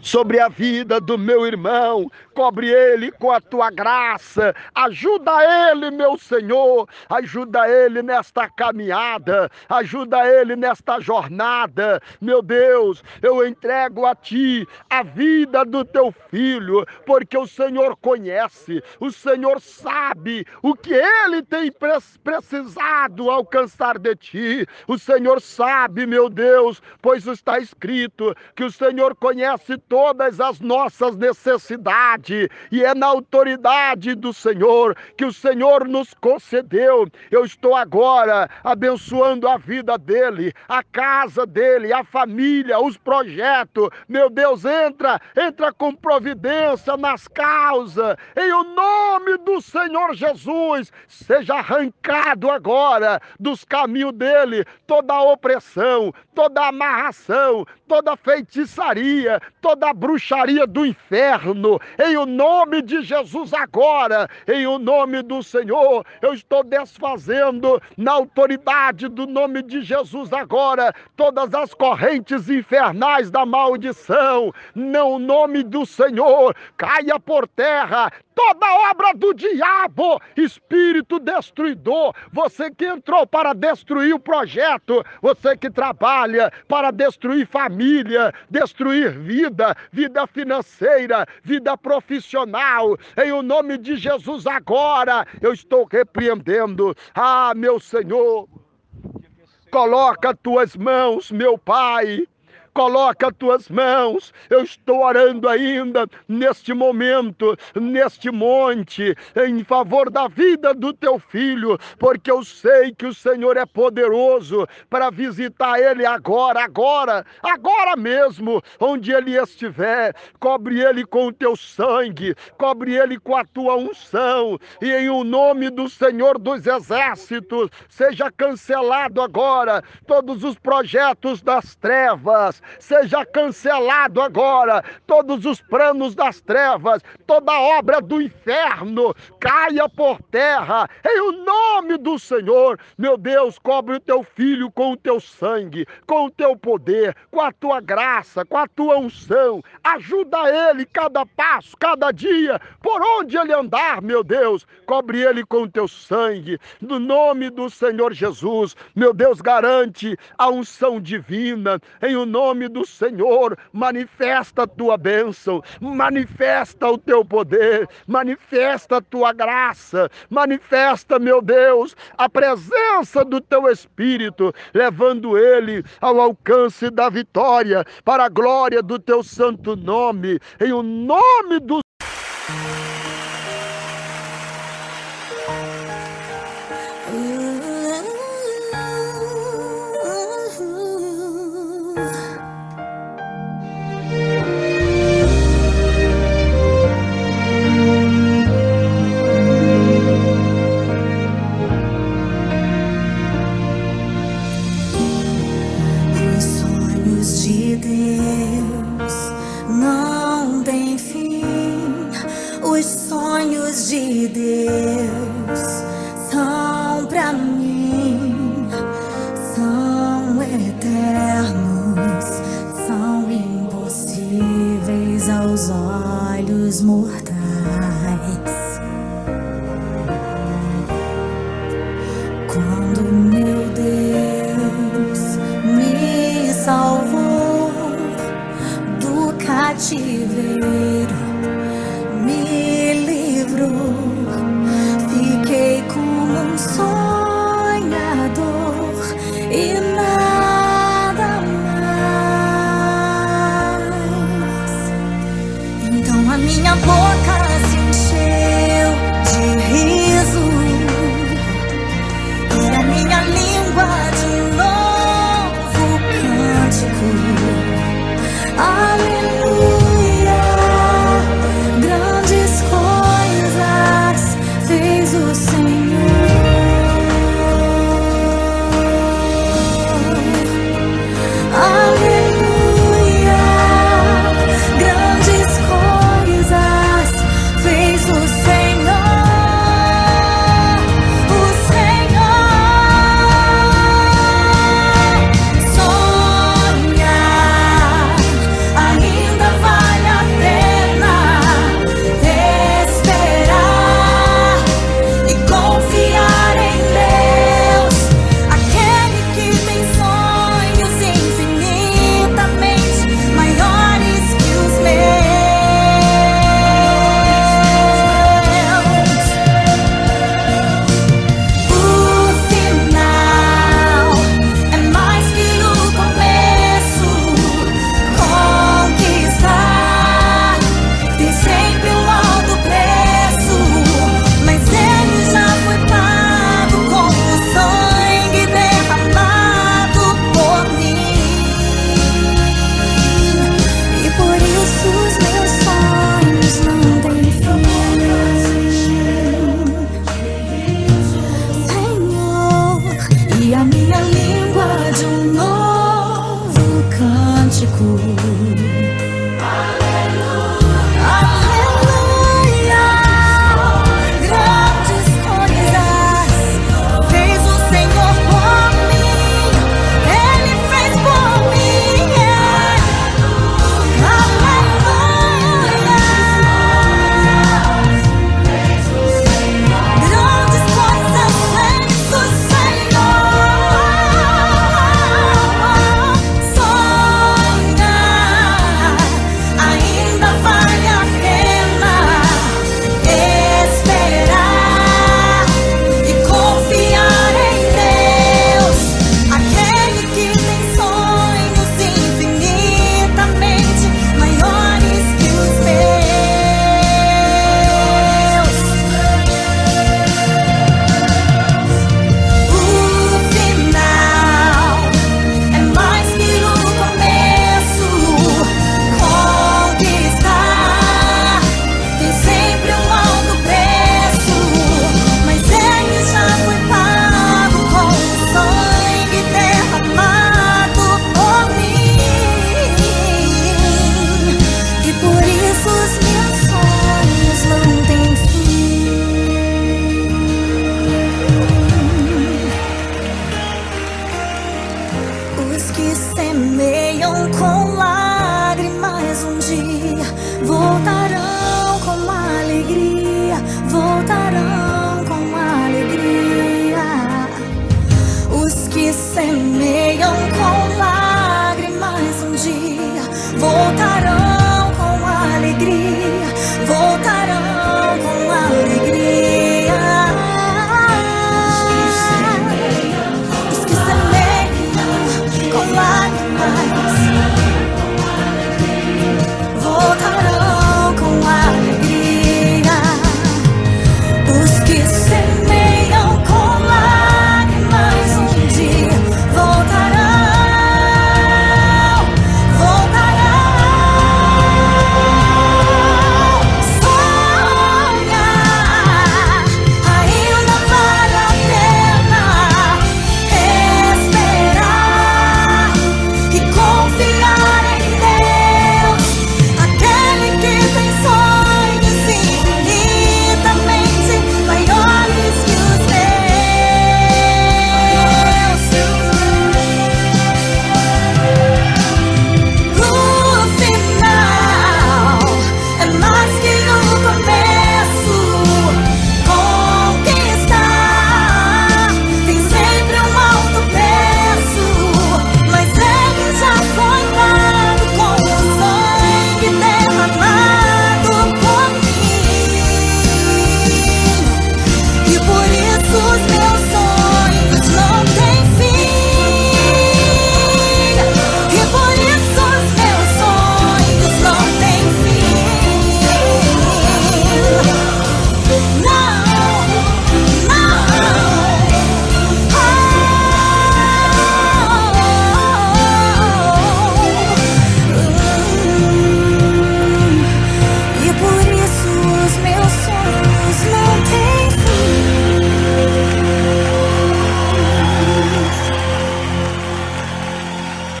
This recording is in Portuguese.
sobre a vida do meu irmão, cobre ele com a tua graça, ajuda ele, meu Senhor, ajuda ele nesta caminhada, ajuda ele nesta jornada, meu Deus, eu entrego a ti a vida do teu filho, porque o Senhor conhece, o Senhor sabe o que ele tem precisado alcançar de ti, o Senhor sabe, meu Deus, pois está escrito que o Senhor conhece todas as nossas necessidades e é na autoridade do Senhor que o Senhor nos concedeu. Eu estou agora abençoando a vida dele, a casa dele, a família, os projetos. Meu Deus, entra, entra com providência nas causas. Em o nome do Senhor Jesus, seja arrancado agora dos caminhos dele toda a opressão, toda a amarração, toda a feitiçaria, toda a bruxaria do inferno. Em o nome de Jesus agora, em o nome do Senhor, eu estou desfazendo na autoridade do nome de Jesus agora todas as correntes infernais da maldição. No nome do Senhor, caia por terra toda obra do diabo, espírito destruidor, você que entrou para destruir o projeto, você que trabalha para destruir família, destruir vida, vida financeira, vida profissional, em o nome de Jesus agora, eu estou repreendendo. Ah, meu Senhor, coloca tuas mãos, meu Pai Coloca as tuas mãos. Eu estou orando ainda neste momento, neste monte, em favor da vida do teu filho, porque eu sei que o Senhor é poderoso para visitar ele agora, agora, agora mesmo, onde ele estiver. Cobre ele com o teu sangue, cobre ele com a tua unção, e em o nome do Senhor dos Exércitos, seja cancelado agora todos os projetos das trevas, seja cancelado agora. Todos os planos das trevas, toda obra do inferno caia por terra. Em o nome do Senhor, meu Deus, cobre o teu filho com o teu sangue, com o teu poder, com a tua graça, com a tua unção. Ajuda ele cada passo, cada dia, por onde ele andar, meu Deus. Cobre ele com o teu sangue, no nome do Senhor Jesus. Meu Deus, garante a unção divina, em o nome nome do Senhor, manifesta a tua bênção, manifesta o teu poder, manifesta a tua graça, manifesta, meu Deus, a presença do teu Espírito, levando ele ao alcance da vitória, para a glória do teu santo nome, em o nome do olhos mortais. minha boca se encheu de rir.